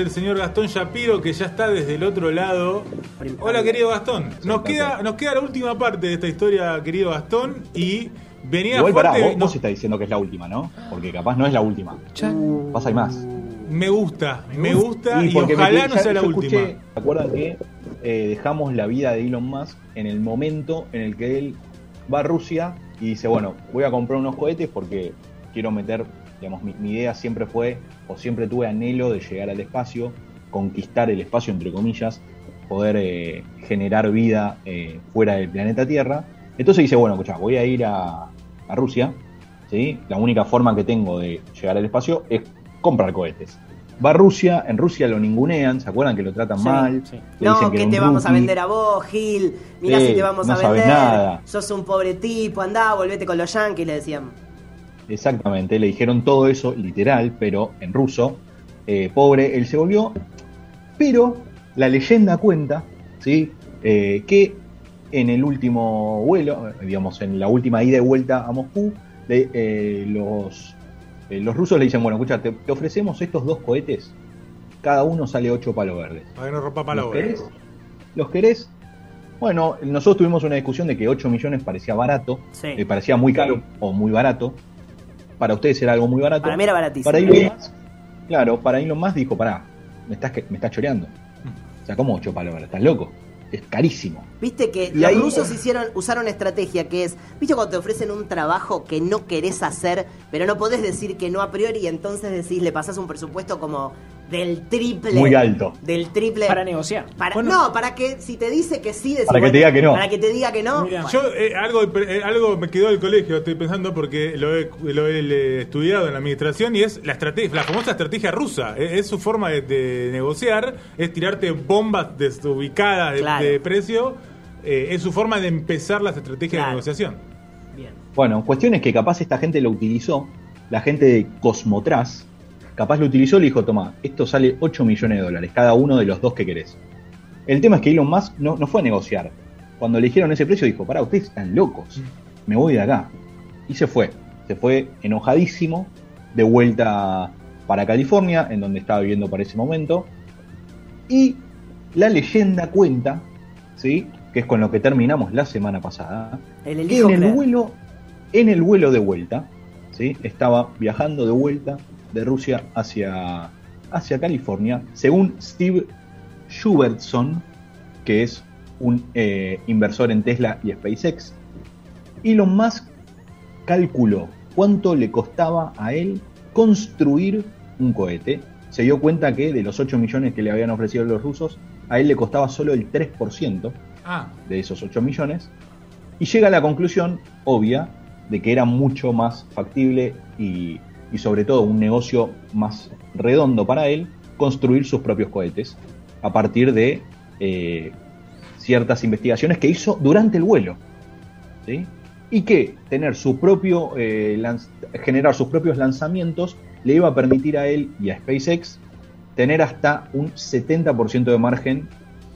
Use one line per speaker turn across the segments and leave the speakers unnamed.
El señor Gastón Shapiro que ya está desde el otro lado. Hola querido Gastón. Nos queda, nos queda la última parte de esta historia, querido Gastón, y venía
Igual pará,
fuerte-
vos, vos estás diciendo que es la última, ¿no? Porque capaz no es la última. Pasa hay más.
Me gusta, me gusta y,
me
ojalá
quedé-
no sea la última.
¿Se acuerdan que eh, dejamos la vida de Elon Musk en el momento en el que él va a Rusia y dice, bueno, voy a comprar unos cohetes porque quiero meter, digamos, mi, mi idea siempre fue, o siempre tuve anhelo de llegar al espacio, conquistar el espacio, entre comillas, poder eh, generar vida eh, fuera del planeta Tierra. Entonces dice, bueno, escuchá, voy a ir a, a Rusia, ¿sí? La única forma que tengo de llegar al espacio es comprar cohetes. Va a Rusia, en Rusia lo ningunean, ¿se acuerdan que lo tratan
Sí,
mal?
sí.
Le
No, que te vamos a vender a vos, Gil. Mirá
Sí,
si te vamos
no
a
sabes
vender.
nada.
Sos un pobre tipo, andá, volvete con los yankees, le decían.
Exactamente, le dijeron todo eso literal, pero en ruso. Eh, pobre, él se volvió. Pero la leyenda cuenta, ¿sí? Eh, que en el último vuelo, digamos, en la última ida y vuelta a Moscú, le- eh, los, eh, los rusos le dicen, bueno, escucha, te, te ofrecemos estos dos cohetes, cada uno sale 8 palos verdes.
Para que no rompa palo,
¿Los querés? ¿Los querés? Bueno, nosotros tuvimos una discusión de que 8 millones parecía barato,
Sí.
eh, parecía muy caro o muy barato. Para ustedes era algo muy barato.
Para mí era baratísimo.
Para Elon Musk, claro, para Elon Musk dijo, pará, me estás, me estás choreando. O sea, ¿cómo 8 palos? ¿Estás loco? Es carísimo.
Viste que
Y
los
ahí-
rusos hicieron, usaron estrategia que es, viste cuando te ofrecen un trabajo que no querés hacer, pero no podés decir que no a priori y entonces decís, le pasás un presupuesto como del triple.
Muy alto.
Del triple.
Para negociar.
Para-
Bueno.
no, para que si te dice que sí, decís,
Para que te diga que no.
Para que te diga que no.
Mira.
bueno.
Yo eh, algo, eh, algo me quedó del colegio, estoy pensando porque lo he, lo he estudiado en la administración y es la estrategia, la famosa estrategia rusa. Eh, Es, su forma de, de negociar, es tirarte bombas desubicadas de,
Claro.
de precio. eh, es su forma de empezar las estrategias
Claro.
de negociación.
Bien.
Bueno, cuestión es que capaz esta gente lo utilizó, la gente de Cosmotras, capaz lo utilizó y le dijo, toma, esto sale 8 millones de dólares, cada uno de los dos que querés. El tema es que Elon Musk no, no fue a negociar. Cuando le dijeron ese precio dijo, pará, ustedes están locos, me voy de acá. Y se fue, se fue enojadísimo, de vuelta para California, en donde estaba viviendo para ese momento. Y la leyenda cuenta, ¿sí? que es con lo que terminamos la semana pasada,
El
en el vuelo, en el vuelo de vuelta, ¿sí? estaba viajando de vuelta de Rusia hacia, hacia California, según Steve Schubertson, que es un eh, inversor en Tesla y SpaceX, Elon Musk calculó cuánto le costaba a él construir un cohete. Se dio cuenta que de los 8 millones que le habían ofrecido los rusos, a él le costaba solo el 3%
Ah,
de esos 8 millones. Y llega a la conclusión obvia de que era mucho más factible y, y sobre todo un negocio más redondo para él construir sus propios cohetes a partir de eh, ciertas investigaciones que hizo durante el vuelo. ¿sí? Y que tener su propio eh, lanz- generar sus propios lanzamientos le iba a permitir a él y a SpaceX tener hasta un 70% de margen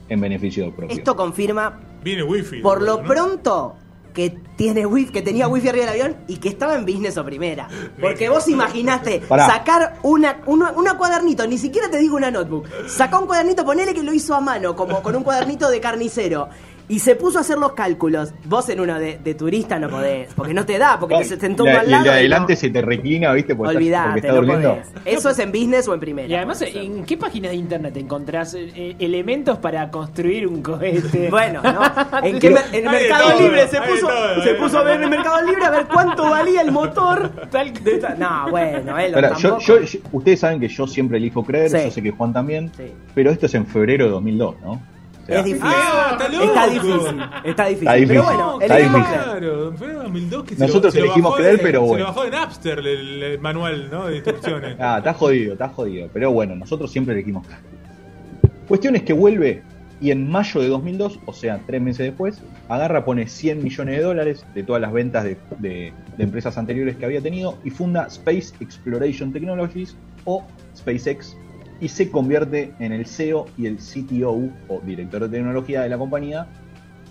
en beneficio propio.
Esto confirma,
viene wifi.
por lo
¿no?
pronto, que tiene wifi, que tenía wifi arriba del avión y que estaba en business o primera. Porque vos imaginaste
Pará.
sacar una, una, una cuadernito, ni siquiera te digo una notebook. Sacá un cuadernito, ponele que lo hizo a mano, como con un cuadernito de carnicero. Y se puso a hacer los cálculos. Vos en uno de, de turista no podés, porque no te da, porque te se sentó
Y
al
y
lado.
el de
y
adelante
no.
se te reclina, ¿viste? Porque,
Olvidate,
está
no
durmiendo.
podés. Eso es en business o en primera.
Y además. ¿en qué páginas de internet encontrás eh, eh, elementos para construir un cohete?
Bueno, ¿no? ¿En, qué en Mercado
todo,
Libre se puso,
todo,
se puso a ver en el Mercado Libre a ver cuánto valía el motor.
Tal-
de No, bueno, él
yo-
tampoco.
yo- yo- ustedes saben que yo siempre elijo creer,
Sí.
yo sé que Juan también,
Sí.
pero esto es en febrero de 2002, ¿no?
Es difícil.
Ah, está loco.
Está difícil. Está difícil.
Está difícil.
Pero bueno,
Está
elegimos
difícil.
Claro, fue en 2002 que se
Nosotros
se lo
elegimos
bajó
creer,
de-
pero
Se
bueno.
lo bajó de Napster el, el manual ¿no? de instrucciones.
Ah, está jodido, está jodido. Pero bueno, nosotros siempre elegimos creer. Cuestión es que vuelve y en mayo de 2002, o sea, tres meses después, agarra, pone 100 millones de dólares de todas las ventas de, de- de empresas anteriores que había tenido y funda Space Exploration Technologies o SpaceX y se convierte en el CEO y el CTO o director de tecnología de la compañía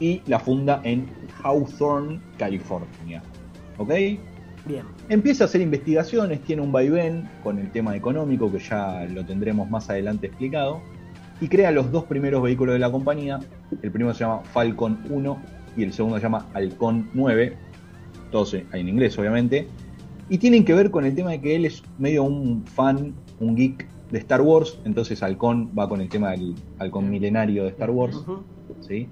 y la funda en Hawthorne, California. ¿Ok?
Bien.
Empieza a hacer investigaciones, tiene un vaivén con el tema económico que ya lo tendremos más adelante explicado, y crea los dos primeros vehículos de la compañía. El primero se llama Falcon 1 y el segundo se llama Halcón 9, todos en inglés obviamente, y tienen que ver con el tema de que él es medio un fan, un geek de Star Wars, entonces Halcón va con el tema del halcón milenario de Star Wars. ¿sí?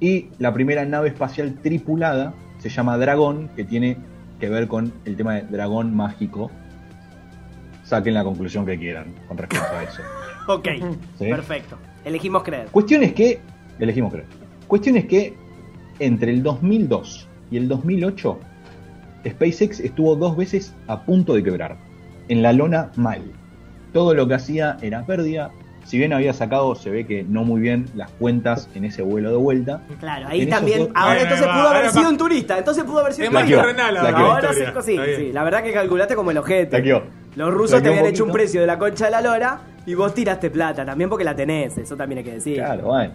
Y la primera nave espacial tripulada se llama Dragón, que tiene que ver con el tema de dragón mágico. Saquen la conclusión que quieran con respecto a eso.
Ok,
¿sí?
perfecto. Elegimos creer.
Cuestión es que, elegimos creer, cuestión es que entre el 2002 y el 2008, SpaceX estuvo dos veces a punto de quebrar. En la lona mal. Todo lo que hacía era pérdida. Si bien había sacado, se ve que no muy bien las cuentas en ese vuelo de vuelta.
Claro, ahí
En
también. Ahora
Ahí
entonces
va,
pudo haber sido un turista. Entonces pudo haber sido un turista. Ahora sí, sí, sí, la verdad que calculaste como el
quedó.
Los rusos te habían
un
hecho un precio de la concha de la lora y vos tiraste plata también porque la tenés, eso también hay que decir.
Claro, bueno.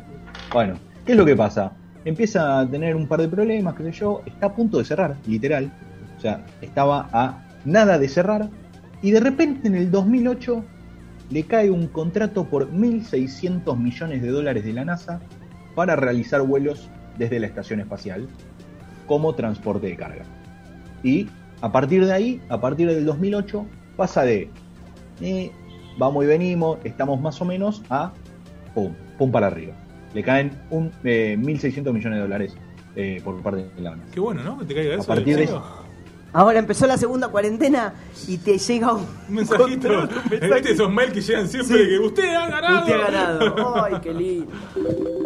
Bueno, ¿qué es lo que pasa? Empieza a tener un par de problemas, qué sé yo, está a punto de cerrar, literal. O sea, estaba a nada de cerrar. Y de repente en el 2008 le cae un contrato por 1.600 millones de dólares de la NASA para realizar vuelos desde la estación espacial como transporte de carga. Y a partir de ahí, a partir del 2008, pasa de eh, vamos y venimos, estamos más o menos a pum, pum para arriba. Le caen un eh, 1.600 millones de dólares eh, por parte de la NASA.
Qué bueno, ¿no? Que te caiga eso.
A partir de
¿en serio?
Ahora empezó la segunda cuarentena y te llega un,
Un mensajito.
control, un mensaje.
¿Viste esos mails que llegan siempre
Sí.
que usted ha ganado?
Usted ha ganado. Ay, qué lindo.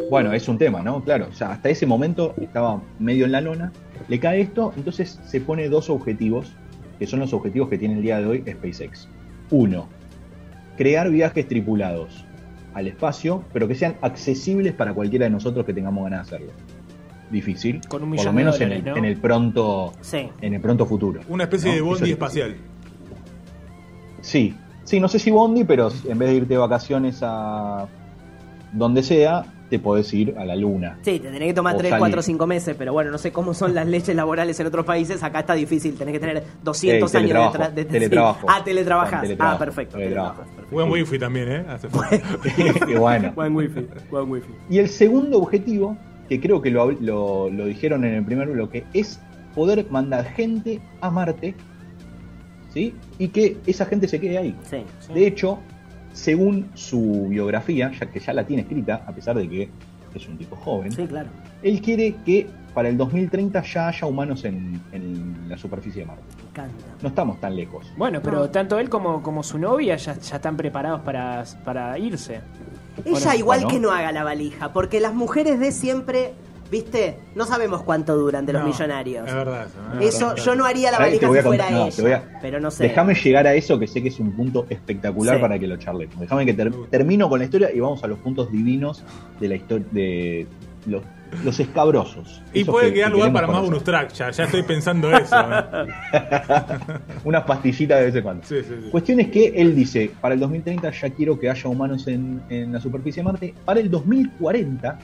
Bueno, es un tema, ¿no? Claro, o sea, hasta ese momento estaba medio en la lona, le cae esto, entonces se pone dos objetivos, que son los objetivos que tiene el día de hoy SpaceX. Uno, crear viajes tripulados al espacio, pero que sean accesibles para cualquiera de nosotros que tengamos ganas de hacerlo. Difícil,
Con un
por lo
de
menos en, el,
¿no?
en el pronto,
Sí.
en el pronto futuro.
Una especie
¿no?
de bondi
es
espacial.
Sí, sí, no sé si Bondi, pero en vez de irte de vacaciones a donde sea, te podés ir a la luna.
Sí, te tenés que tomar
O
3,
salir.
4, 5 meses, pero bueno, no sé cómo son las leyes laborales en otros países. Acá está difícil, tenés que tener 200
Eh,
años de, tra- de-
teletrabajo.
Ah, teletrabajas.
Teletrabajo,
ah, perfecto.
teletrabajo.
perfecto.
Buen wifi también, ¿eh? Hace
y bueno.
Buen wifi, buen wifi.
Y el segundo objetivo, que creo que lo, lo- lo dijeron en el primer bloque, es poder mandar gente a Marte, ¿sí? Y que esa gente se quede ahí.
Sí.
De hecho, según su biografía, ya que ya la tiene escrita, a pesar de que es un tipo joven,
Sí, claro.
él quiere que para el 2030 ya haya humanos en, en la superficie de Marte.
Me encanta.
No estamos tan lejos.
Bueno, pero
No.
tanto él como, como su novia ya, ya están preparados para, para irse.
Ella
Bueno,
igual
bueno.
que no haga la valija, porque las mujeres de siempre, viste, no sabemos cuánto duran de los
No,
millonarios.
Es verdad eso. es
Eso,
verdad.
yo no haría la
te
valija
voy
si
a
fuera
contar- no,
ella,
te voy a-
pero no sé.
Déjame llegar a eso que sé que es un punto espectacular
Sí.
para que lo charlemos. Déjame que ter- termino con la historia y vamos a los puntos divinos de la historia de los, los escabrosos.
Y
Esos
puede
que-
quedar
que
lugar
queremos
para más
conocer.
bonus track, ya, ya estoy pensando eso. ¿eh?
Unas pastillitas de vez en cuando.
Sí, sí, sí.
Cuestión es que él dice, para el 2030 ya quiero que haya humanos en, en la superficie de Marte. Para el 2040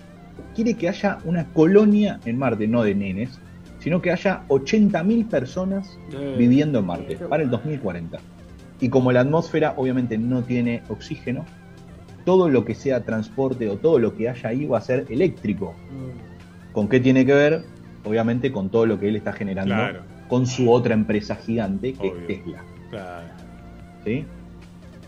quiere que haya una colonia en Marte, no de nenes, sino que haya 80.000 personas
Eh.
viviendo en Marte para el 2040. Y como la atmósfera obviamente no tiene oxígeno, todo lo que sea transporte o todo lo que haya ahí va a ser eléctrico.
Mm.
¿Con qué tiene que ver? Obviamente con todo lo que él está generando
Claro.
con su otra empresa gigante que
Obvio.
es Tesla.
Claro.
¿sí?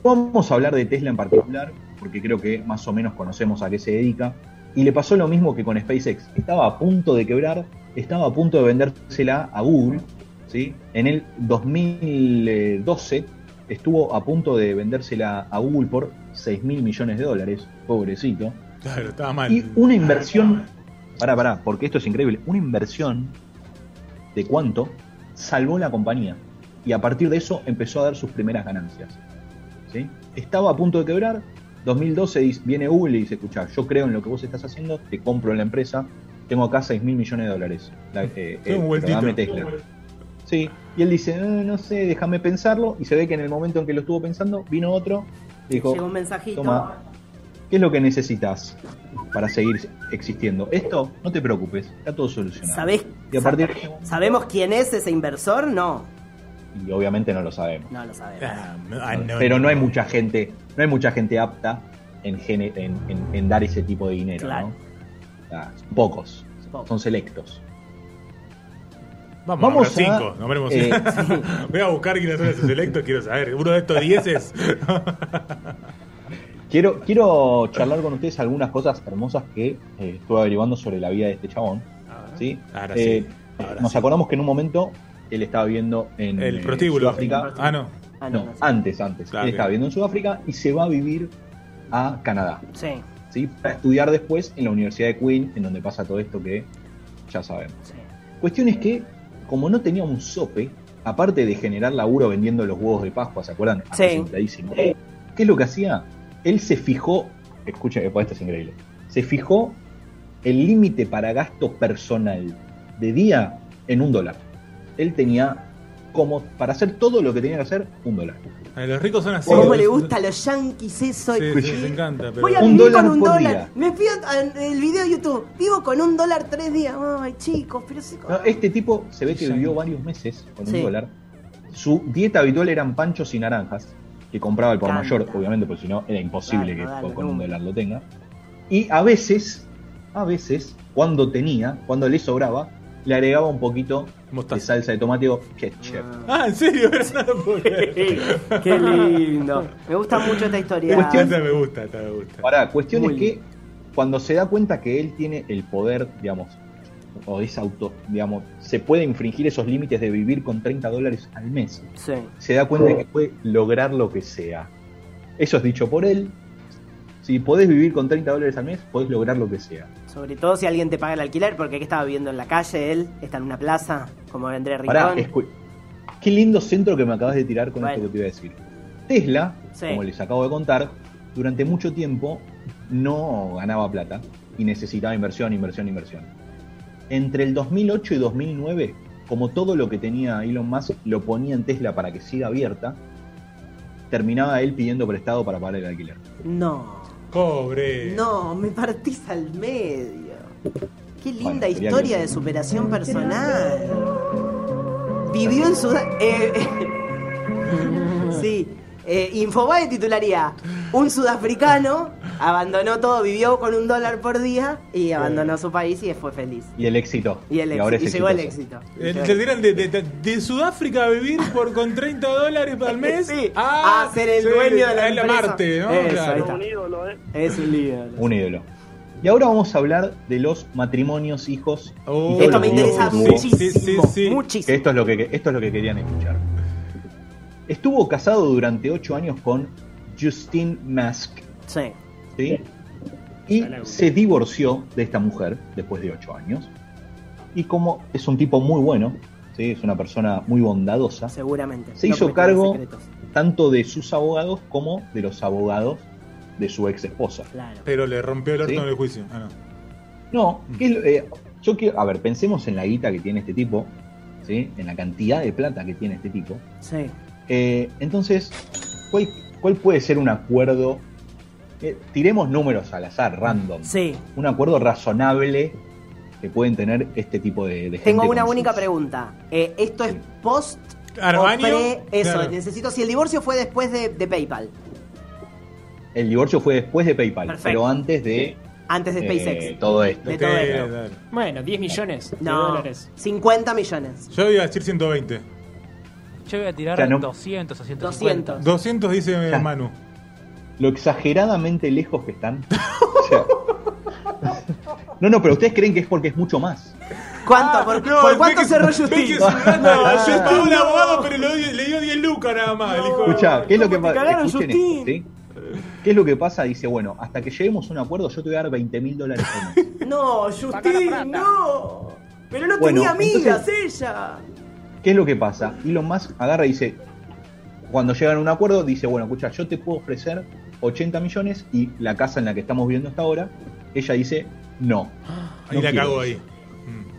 Vamos a hablar de Tesla en particular, porque creo que más o menos conocemos a qué se dedica. Y le pasó lo mismo que con SpaceX. Estaba a punto de quebrar, estaba a punto de vendérsela a Google. ¿sí? En el 2012 estuvo a punto de vendérsela a Google por 6 mil millones de dólares, pobrecito.
Claro, estaba mal.
Y una inversión, pará, pará, porque esto es increíble, una inversión de cuánto salvó la compañía. Y a partir de eso empezó a dar sus primeras ganancias. ¿sí? Estaba a punto de quebrar, 2012 dice- viene Google y dice, escucha, yo creo en lo que vos estás haciendo, te compro en la empresa, tengo acá 6 mil millones de dólares. La- eh,
un
eh, pero dame Tesla. Sí, y él dice, "Eh, no sé, déjame pensarlo, y se ve que en el momento en que lo estuvo pensando, vino otro, y dijo,
Llegó un mensajito.
toma, ¿qué es lo que necesitas para seguir existiendo? Esto, no te preocupes, está todo solucionado.
¿Sabés?
Y a partir de
¿Sabemos quién es ese inversor? No.
Y obviamente no lo sabemos.
No lo sabemos.
Ah, no,
pero no hay mucha gente, no hay mucha gente apta en, gene- en, en- en dar ese tipo de dinero,
Claro.
¿no? Son pocos,
Pocos.
son selectos.
Vamos,
Vamos
a ver
a-
cinco. No veremos.
eh,
Voy a buscar quiénes son esos selectos, quiero saber. Uno de estos dieces.
Quiero, quiero charlar con ustedes algunas cosas hermosas que eh, estuve averiguando sobre la vida de este chabón. ¿sí?
Ahora
Eh,
sí, ahora
nos
sí.
acordamos que en un momento él estaba viviendo en
El
eh,
prostíbulo.
Sudáfrica.
Ah, no.
Ah,
No,
no, sí.
antes, antes.
Claro,
él estaba
ok.
viviendo en Sudáfrica y se va a vivir a Canadá.
Sí,
¿sí? Para estudiar después en la Universidad de Queen, en donde pasa todo esto que ya sabemos.
sí.
Cuestión es que, como no tenía un sope, aparte de generar laburo vendiendo los huevos de Pascua, ¿se acuerdan?
Sí.
¿Qué es lo que hacía? Él se fijó, escuchen, esto es increíble, se fijó el límite para gasto personal de día en un dólar. Él tenía como, para hacer todo lo que tenía que hacer, un dólar.
A los ricos son así.
¿Cómo le gusta a los yankees eso?
Sí, sí, les encanta. Pero...
Voy a
Un
vivir
dólar
con un dólar.
día.
Me pido el video de YouTube. Vivo con un dólar tres días. Ay, chicos, pero sí.
No, este tipo se ve que
Sí.
vivió varios meses con
Sí.
un dólar. Su dieta habitual eran panchos y naranjas, que compraba el por
Canta.
mayor, obviamente, porque si no era imposible
Claro,
que
dale,
con un dólar lo tenga. Y a veces, a veces, cuando tenía, cuando le sobraba, le agregaba un poquito
Mostaza.
de salsa de tomate o ketchup.
Ah, ¿en serio?
Qué lindo. Me gusta mucho esta historia.
Cuestión-
Esta me gusta, esta me gusta.
Ahora, cuestión
Muy
es que cuando se da cuenta que él tiene el poder, digamos, o es auto, digamos, se puede infringir esos límites de vivir con 30 dólares al mes,
Sí.
se da cuenta de que puede lograr lo que sea. Eso es dicho por él. Si podés vivir con 30 dólares al mes, podés lograr lo que sea.
Sobre todo si alguien te paga el alquiler, porque aquí estaba viviendo en la calle, él está en una plaza, como Andrés Rincón.
qué lindo centro que me acabas de tirar con
Bueno.
esto que te iba a decir. Tesla,
Sí.
como les acabo de contar, durante mucho tiempo no ganaba plata y necesitaba inversión, inversión, inversión. Entre el 2008 y 2009, como todo lo que tenía Elon Musk lo ponía en Tesla para que siga abierta, terminaba él pidiendo prestado para pagar el alquiler.
No,
Pobre.
no, me partís al medio. Qué linda
Bueno,
historia de superación personal. Vivió en Sudán. Eh, sí. Eh, Infobae titularía: Un sudafricano abandonó todo, vivió con un dólar por día y abandonó su país y fue feliz.
Y el éxito.
Y, el
ahora es
y llegó el éxito.
Eh,
Y
¿Te dirán de, de- de- de Sudáfrica a vivir por con 30 dólares al mes?
Sí,
Ah,
a ser el dueño de la
a la
empresa.
Marte, ¿no?
Eso,
Claro.
ahí está. Es un líder.
Un ídolo. Y ahora vamos a hablar de los matrimonios, hijos.
Oh,
y
Esto me interesa muchísimo.
Sí, sí, sí.
Que
Muchísimo.
esto es lo que esto es lo que querían escuchar. Estuvo casado durante ocho años con Justine Mask,
Sí.
¿Sí? y se divorció de esta mujer después de ocho años. Y como es un tipo muy bueno, ¿sí? es una persona muy bondadosa,
Seguramente.
se
No
hizo cargo tanto de sus abogados como de los abogados de su ex esposa.
Claro.
Pero le rompió el orto
Sí.
en el juicio. Ah, no.
No, ¿qué es lo- eh, yo quiero, a ver, pensemos en la guita que tiene este tipo, ¿sí? en la cantidad de plata que tiene este tipo.
Sí.
Eh, entonces, ¿cuál, cuál puede ser un acuerdo? Eh, tiremos números al azar, random.
Sí.
Un acuerdo razonable que pueden tener este tipo de, de gente.
Tengo una única
sus-
pregunta. Eh, ¿Esto es post
Claro,
o
año,
pre? Eso,
claro.
necesito. Si el divorcio fue después de, de PayPal,
El divorcio fue después de PayPal,
Perfecto.
pero antes de
antes de
eh,
SpaceX.
todo esto.
De todo esto.
dale.
Bueno, 10 millones de
No,
dólares.
50 millones.
Yo iba a decir 120.
Yo voy a tirar
O sea, no-
200 o 150.
200.
200 dice. Manu.
Lo exageradamente lejos que están. O sea, no, no, pero ustedes creen que es porque es mucho más.
¿Cuánto? ¿Por,
No,
por cuánto cerró Justin? Ah.
yo pagó un abogado, pero le, dio- le dio 10 lucas nada más.
Escucha, ¿qué es lo que
¿Cómo te
pasa? ¿sí? ¿Qué es lo que pasa? Dice, bueno, hasta que lleguemos a un acuerdo, yo te voy a dar 20 mil dólares.
No, Justin, no. Pero no
Bueno,
tenía amigas
entonces-
ella.
¿Qué es lo que pasa? Elon Musk agarra y dice, cuando llegan a un acuerdo, dice, bueno, escucha, yo te puedo ofrecer 80 millones y la casa en la que estamos viviendo hasta ahora, ella dice no.
Ahí
no
la cago
eso".
ahí.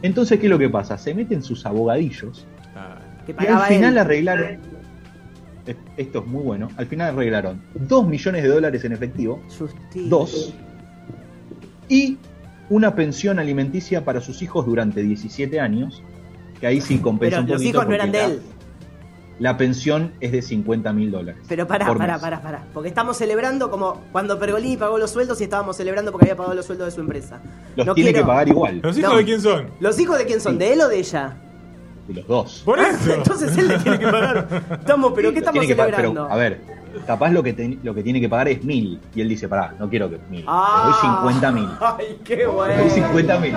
Entonces, ¿qué es lo que pasa? Se meten sus abogadillos
Ah.
Que
y al final
él.
arreglaron. es- Esto es muy bueno. Al final arreglaron 2 millones de dólares en efectivo, dos, y una pensión alimenticia para sus hijos durante 17 años, que ahí sí compensa
Pero
un
los
poquito
hijos no eran de
la-
él.
La pensión es de 50 mil dólares.
Pero pará, pará,
mes.
pará, pará. Porque estamos celebrando como cuando Pergolini pagó los sueldos y estábamos celebrando porque había pagado los sueldos de su empresa.
Los
No
tiene
quiero-
que pagar igual,
¿Los hijos
No.
de quién son?
¿Los hijos de quién son? ¿De él o de ella?
de los dos.
Por eso.
Entonces él le tiene que pagar. Estamos, pero ¿qué estamos celebrando?
pero, a ver, capaz lo que, te- lo que tiene que pagar es mil. Y él dice, pará, no quiero que mil.
Ah.
Te doy 50 mil.
Ay, qué
Te doy
bueno.
50 mil.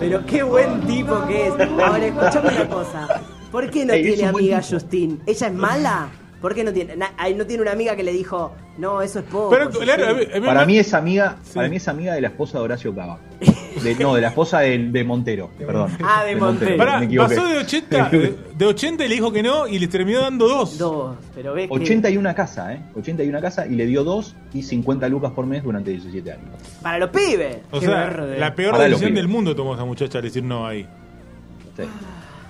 Pero qué buen tipo que es. Ahora, escuchame una cosa. ¿Por qué no tiene amiga
tipo.
Justin? ¿Ella es mala? ¿Por qué no tiene? na- no tiene una amiga que le dijo, no, eso es poco.
Pero,
Justin"?
claro, a mí- a mí
Para mí es amiga,
Sí.
para mí es amiga de la esposa de Horacio Cava. De- no, de la esposa de, de Montero, perdón.
Ah, de Montero.
Pará,
me equivoqué.
pasó de 80, de, de 80 y le dijo que no y le terminó dando dos.
Dos, pero ve que
80 y una casa, ¿eh? 80 y una casa y le dio dos y 50 lucas por mes durante 17 años.
para los pibes.
O
Qué
sea,
verde.
la peor
Para
decisión del mundo tomó esa muchacha al decir no ahí.
Sí.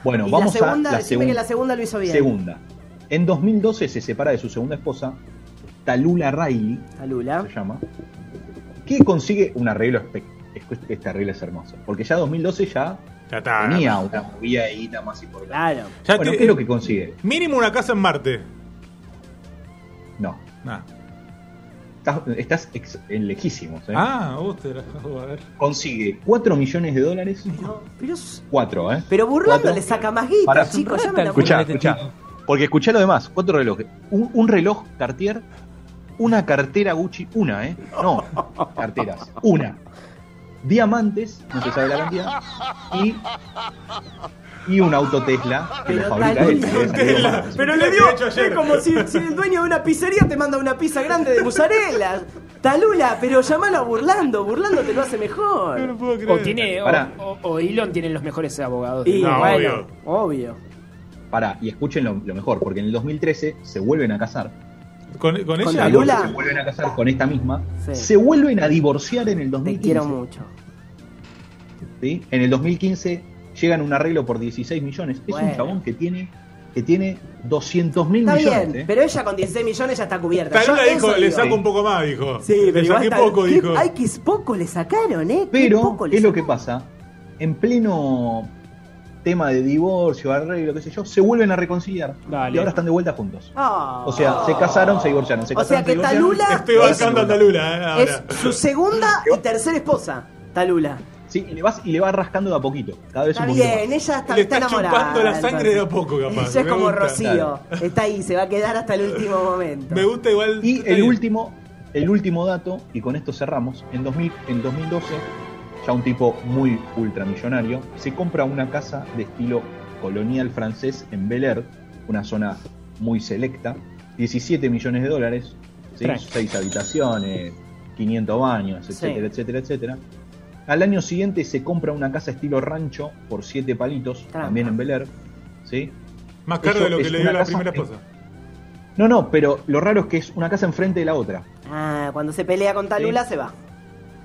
Bueno,
y
vamos
la segunda,
a la segunda.
que la segunda lo hizo bien.
Segunda. En 2012 se separa de su segunda esposa, Talula Riley,
A Lula.
se llama, que consigue un arreglo espectacular. Este arreglo es hermoso. Porque ya 2012 ya
Ya está.
tenía una movida de guita más importante.
Claro.
Ya
bueno,
te-
¿qué es lo que consigue?
Mínimo una casa en Marte.
No.
Nah.
Estás, estás ex- en lejísimos. ¿eh?
Ah, la a ver.
Consigue 4 millones de dólares.
Pero, pero, es-
4, ¿eh?
pero burlando le saca más guita,
Para-
chicos. Ya me la
Escuchá,
Este
escuchá. Porque escuchá lo demás. Cuatro relojes. Un, un reloj Cartier, una cartera Gucci, una, ¿eh? No, carteras, una. Diamantes, no se sabe la cantidad. Y, y un auto Tesla que lo
Pero
fabrica él.
Tesla.
Pero le dio, es como si, si el dueño de una pizzería te manda una pizza grande de mozzarella. Talula, pero llamalo burlando, burlando te lo hace
No lo
mejor.
puedo creer.
O tiene, o, o- o Elon tiene los mejores abogados.
Y
No,
bueno, obvio.
Pará, y escuchen lo, lo mejor, porque en el 2013 se vuelven a casar.
¿Con, con
Con
ella?
Talula.
Se vuelven a casar con esta misma.
Sí.
Se vuelven a divorciar en el
Te
2015.
quiero mucho.
¿sí? En el 2015 llegan a un arreglo por 16 millones. Es
Bueno.
un chabón que tiene que tiene 200 mil
Está
millones.
bien,
¿eh?
pero ella con 16 millones ya está cubierta.
Talula
Yo
dijo, le saco un poco más, dijo.
Sí,
le
pero
saqué
está-
poco,
¿qué-
dijo.
Ay, que es poco le sacaron, ¿eh? Qué
Pero,
poco le
¿qué es lo que pasa? En pleno tema de divorcio, arreglo, qué sé yo, se vuelven a reconciliar.
Dale.
Y ahora están de vuelta juntos.
Ah.
O sea, se casaron, se divorciaron. Se
O sea
casaron,
que
se.
Talula
Estoy bancando a Talula, eh,
es su segunda y tercera esposa, Talula.
Sí, y le, vas, y le va rascando de a poquito. Cada vez
Está
un poquito
bien,
más.
ella está,
Le
está
está
enamorada.
chupando la sangre
entonces.
de a poco, capaz.
Ella es como
gusta.
Rocío. Está ahí, se va a quedar hasta el último momento.
Me gusta igual.
Y el
bien.
último, el último dato, y con esto cerramos, en, 2000, en 2012, ya un tipo muy ultramillonario, se compra una casa de estilo colonial francés en Bel Air, una zona muy selecta, 17 millones de dólares, ¿sí?
Tranqui.
6 habitaciones, 500 baños, etcétera,
Sí.
etcétera, etcétera. Al año siguiente se compra una casa estilo rancho por 7 palitos, también en Bel Air, ¿sí?
Más caro
Eso
de lo que le dio la primera
en-
esposa.
No, no, pero lo raro es que es una casa enfrente de la otra.
Ah, cuando se pelea con Talula
Sí.
se va.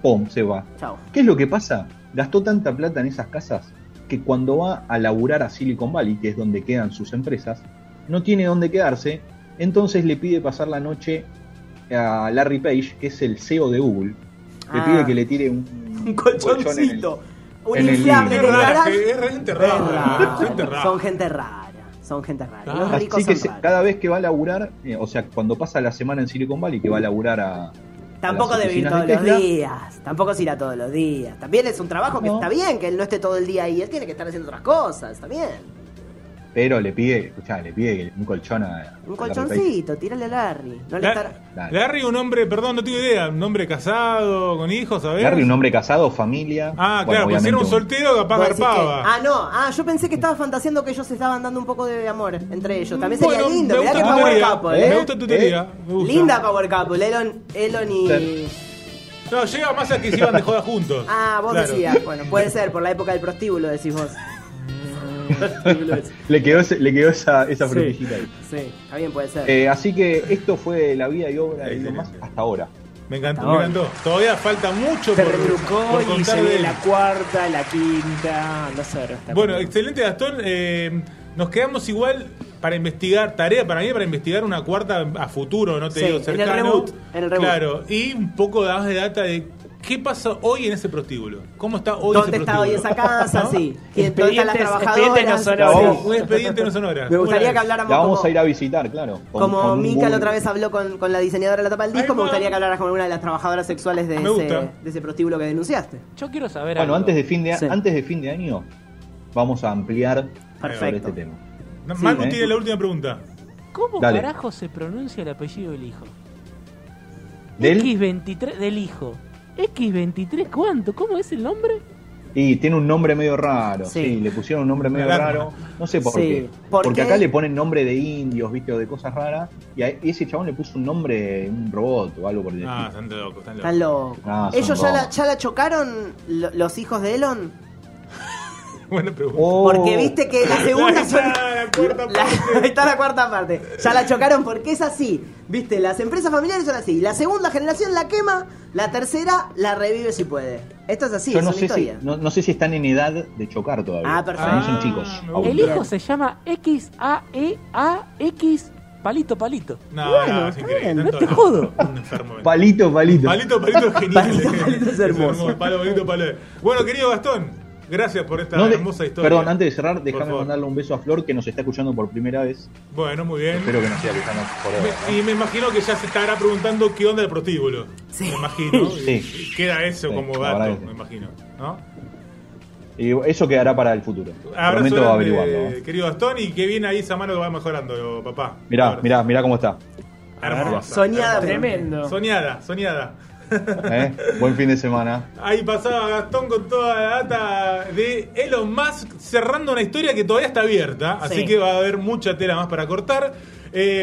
¡Pum! Se va.
Chao.
¿Qué es lo que pasa? Gastó tanta plata en esas casas que cuando va a laburar a Silicon Valley, que es donde quedan sus empresas, no tiene dónde quedarse, entonces le pide pasar la noche a Larry Page, que es el CEO de Google. Le
Ah.
pide que le tire un,
Un colchoncito. Un inflable en el
es gente rara.
Son gente rara. Son gente rara.
Ah.
Los ricos
Así que
son
se-
raros.
cada vez que va a laburar, eh, o sea, cuando pasa la semana en Silicon Valley, que va a laburar a...
Tampoco debe ir todos
de
los días. Tampoco es ir a todos los días. También es un trabajo que está bien, que él no esté todo el día ahí. Él tiene que estar haciendo otras cosas. Está bien.
Pero le pide, escuchá, le pide un colchón a...
Un
a
colchoncito, tírale a Larry. No le
La-
estará-.
Larry, un hombre, perdón, no tengo idea. Un hombre casado, con hijos, ¿sabes?
Larry, un hombre casado, familia.
Ah,
Bueno,
claro, pues si era un soltero, capaz
¿Vos decís
garpaba.
que- Ah, no. Ah, yo pensé que estaba fantaseando que ellos estaban dando un poco de amor entre ellos. También sería
Bueno,
lindo.
me
Mirá que power
teoría.
couple, ¿eh?
Me gusta tu teoría.
¿Eh?
me gusta.
Linda power couple. Elon, Elon y...
Sí.
No, llega más a que se iban de joda juntos.
Ah, vos
Claro.
decías. Bueno, puede ser, por la época del prostíbulo decís vos.
Le quedó, le quedó esa, esa
Sí.
frutillita ahí.
Sí, está bien, puede ser.
Eh, así que esto fue la vida y obra de Elon. Musk hasta ahora.
Me encantó, me encantó. Todavía falta mucho por,
Terrucó
por
y
contar
se
de
ve la cuarta, la quinta, no sé.
Bueno,
cuándo.
excelente Gastón. Eh, nos quedamos igual para investigar, tarea para mí para investigar una cuarta a futuro, no te
Sí,
digo
en el
cercano.
reboot, en el reboot.
Claro, y un poco más de data de qué pasa hoy en ese prostíbulo. ¿Cómo está hoy
¿Dónde
ese
está hoy esa casa?
¿No?
Sí. ¿Quién- ¿Dónde están las trabajadoras?
no
Sí, un expediente no sonora.
Me gustaría que habláramos
La vamos
como,
a ir a visitar, claro. con-
como
con
Mika la otra vez habló con, con la diseñadora de la tapa del disco, me gustaría que hablaras con alguna de las trabajadoras sexuales de, ese,
gusta.
de ese prostíbulo que denunciaste.
Yo quiero saber
Bueno,
algo.
antes de, fin de,
Sí.
antes de fin de año vamos a ampliar sobre este tema.
no,
Sí,
Manu
¿eh?
tiene la última pregunta.
¿Cómo
Dale.
carajo se pronuncia el apellido del hijo?
¿Del?
X23 del hijo. X23 cuánto? ¿Cómo es el nombre?
Y tiene un nombre medio raro,
Sí.
sí, le pusieron un nombre medio raro, no sé por
Sí,
qué.
¿por
Porque
qué?
acá le ponen nombre de indios, viste, o de cosas raras, y a ese chabón le puso un nombre, un robot o algo por el
Ah,
estilo.
están locos, están
Están
locos.
locos.
Ah,
¿Ellos ya la,
locos.
ya la chocaron lo- los hijos de Elon?
Buena pregunta.
Oh,
Porque viste que la segunda
Ahí
son-
está la cuarta
La-
parte.
ahí está la cuarta parte. Ya la chocaron porque es así. Viste, las empresas familiares son así. La segunda generación la quema, la tercera la revive si puede. Esto es así,
yo
es
no
una
sé, si,
historia.
no, no sé si están en edad de chocar todavía.
Ah, perfecto.
Son
Ah,
chicos.
gusta.
El hijo se llama X-A-E-A-X palito palito.
No,
Bueno,
no, es increíble.
no te jodo.
Un enfermo.
Palito, palito.
Palito, palito es genial.
Palito, palito es hermoso.
Palo, palito, palo. Bueno, querido Gastón, gracias por esta
No, de-
hermosa historia.
perdón, antes de cerrar, déjame mandarle un beso a Flor que nos está escuchando por primera vez.
Bueno, muy bien.
Espero que nos siga escuchando por ahora.
Y me imagino que ya se estará preguntando qué onda el prostíbulo.
Sí.
Me imagino.
Sí.
Y queda eso
Sí,
como dato, me imagino. ¿no?
Y eso quedará para el futuro.
Abrazo
Prometo
grande,
averiguarlo.
querido Gastón, y que viene ahí esa mano que va mejorando, papá.
Mirá, mirá, mirá cómo está.
Hermosa.
Soñada.
hermosa.
Tremendo.
Soñada, soñada.
¿Eh? Buen fin de semana.
Ahí pasaba Gastón con toda la data de Elon Musk cerrando una historia que todavía está abierta, así
Sí.
que va a haber mucha tela más para cortar. Eh,